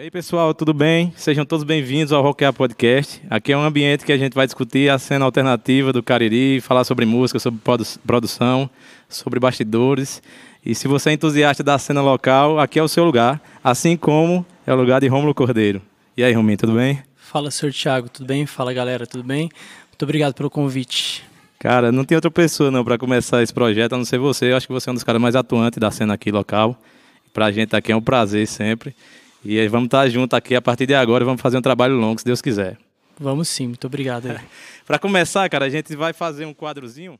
aí, pessoal, tudo bem? Sejam todos bem-vindos ao Rockear Podcast. Aqui é um ambiente que a gente vai discutir a cena alternativa do Cariri, falar sobre música, sobre produção, sobre bastidores. E se você é entusiasta da cena local, aqui é o seu lugar, assim como é o lugar de Rômulo Cordeiro. E aí, Rominho, tudo bem? Fala, senhor Thiago, tudo bem? Fala, galera, tudo bem? Muito obrigado pelo convite. Cara, não tem outra pessoa não para começar esse projeto, a não ser você. Eu acho que você é um dos caras mais atuantes da cena aqui local. Para a gente aqui é um prazer sempre. E aí vamos estar juntos aqui a partir de agora, vamos fazer um trabalho longo, se Deus quiser. Vamos sim, muito obrigado. Para começar, cara, a gente vai fazer um quadrozinho